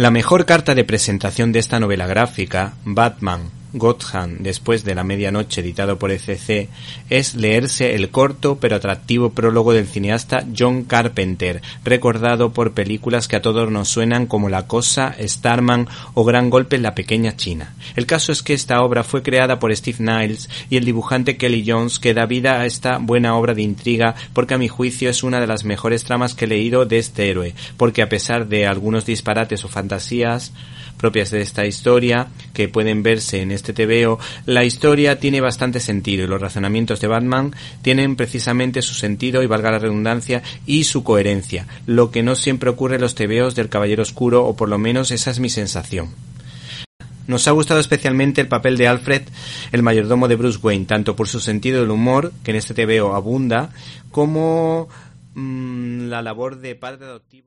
La mejor carta de presentación de esta novela gráfica, Batman, Gotham después de la medianoche editado por ECC es leerse el corto pero atractivo prólogo del cineasta John Carpenter, recordado por películas que a todos nos suenan como La Cosa, Starman o Gran Golpe en la Pequeña China. El caso es que esta obra fue creada por Steve Niles y el dibujante Kelly Jones que da vida a esta buena obra de intriga porque a mi juicio es una de las mejores tramas que he leído de este héroe, porque a pesar de algunos disparates o fantasías, propias de esta historia que pueden verse en este TVO, la historia tiene bastante sentido y los razonamientos de Batman tienen precisamente su sentido y valga la redundancia y su coherencia, lo que no siempre ocurre en los TVOs del Caballero Oscuro o por lo menos esa es mi sensación. Nos ha gustado especialmente el papel de Alfred, el mayordomo de Bruce Wayne, tanto por su sentido del humor, que en este TVO abunda, como mm, la labor de padre adoptivo.